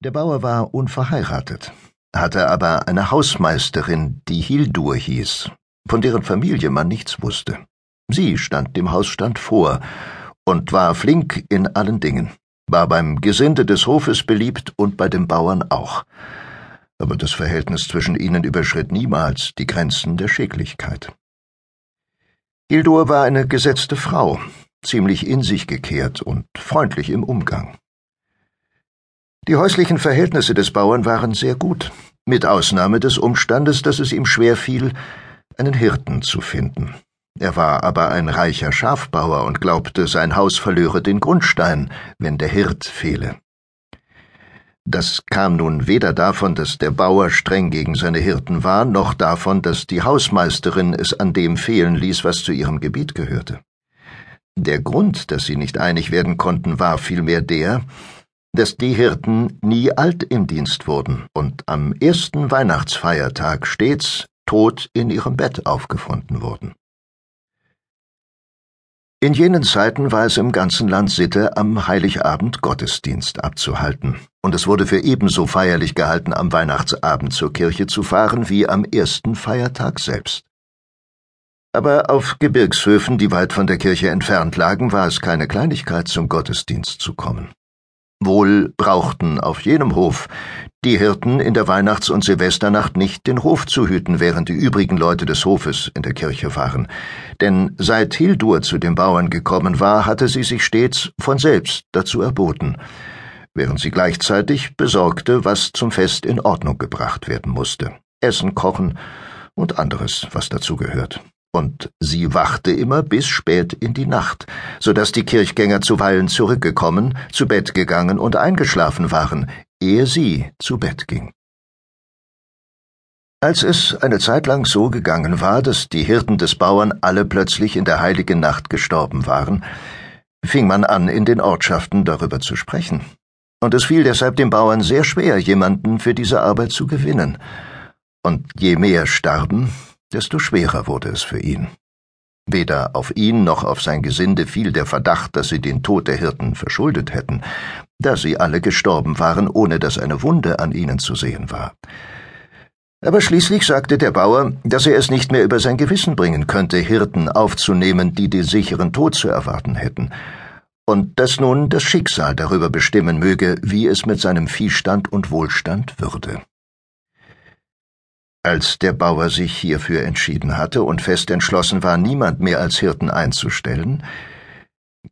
Der Bauer war unverheiratet, hatte aber eine Hausmeisterin, die Hildur hieß, von deren Familie man nichts wusste. Sie stand dem Hausstand vor und war flink in allen Dingen, war beim Gesinde des Hofes beliebt und bei den Bauern auch. Aber das Verhältnis zwischen ihnen überschritt niemals die Grenzen der Schicklichkeit. Hildur war eine gesetzte Frau, ziemlich in sich gekehrt und freundlich im Umgang. Die häuslichen Verhältnisse des Bauern waren sehr gut, mit Ausnahme des Umstandes, dass es ihm schwer fiel, einen Hirten zu finden. Er war aber ein reicher Schafbauer und glaubte, sein Haus verlöre den Grundstein, wenn der Hirt fehle. Das kam nun weder davon, dass der Bauer streng gegen seine Hirten war, noch davon, dass die Hausmeisterin es an dem fehlen ließ, was zu ihrem Gebiet gehörte. Der Grund, dass sie nicht einig werden konnten, war vielmehr der, dass die Hirten nie alt im Dienst wurden und am ersten Weihnachtsfeiertag stets tot in ihrem Bett aufgefunden wurden. In jenen Zeiten war es im ganzen Land Sitte, am Heiligabend Gottesdienst abzuhalten, und es wurde für ebenso feierlich gehalten, am Weihnachtsabend zur Kirche zu fahren, wie am ersten Feiertag selbst. Aber auf Gebirgshöfen, die weit von der Kirche entfernt lagen, war es keine Kleinigkeit, zum Gottesdienst zu kommen. Wohl brauchten auf jenem Hof die Hirten in der Weihnachts- und Silvesternacht nicht den Hof zu hüten, während die übrigen Leute des Hofes in der Kirche waren. Denn seit Hildur zu den Bauern gekommen war, hatte sie sich stets von selbst dazu erboten, während sie gleichzeitig besorgte, was zum Fest in Ordnung gebracht werden musste. Essen kochen und anderes, was dazu gehört und sie wachte immer bis spät in die Nacht, so dass die Kirchgänger zuweilen zurückgekommen, zu Bett gegangen und eingeschlafen waren, ehe sie zu Bett ging. Als es eine Zeit lang so gegangen war, dass die Hirten des Bauern alle plötzlich in der heiligen Nacht gestorben waren, fing man an, in den Ortschaften darüber zu sprechen. Und es fiel deshalb dem Bauern sehr schwer, jemanden für diese Arbeit zu gewinnen. Und je mehr starben, desto schwerer wurde es für ihn. Weder auf ihn noch auf sein Gesinde fiel der Verdacht, dass sie den Tod der Hirten verschuldet hätten, da sie alle gestorben waren, ohne dass eine Wunde an ihnen zu sehen war. Aber schließlich sagte der Bauer, dass er es nicht mehr über sein Gewissen bringen könnte, Hirten aufzunehmen, die den sicheren Tod zu erwarten hätten, und dass nun das Schicksal darüber bestimmen möge, wie es mit seinem Viehstand und Wohlstand würde. Als der Bauer sich hierfür entschieden hatte und fest entschlossen war, niemand mehr als Hirten einzustellen,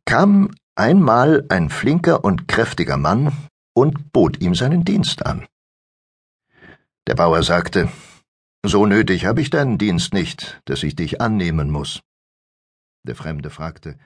kam einmal ein flinker und kräftiger Mann und bot ihm seinen Dienst an. Der Bauer sagte, So nötig habe ich deinen Dienst nicht, dass ich dich annehmen muss. Der Fremde fragte,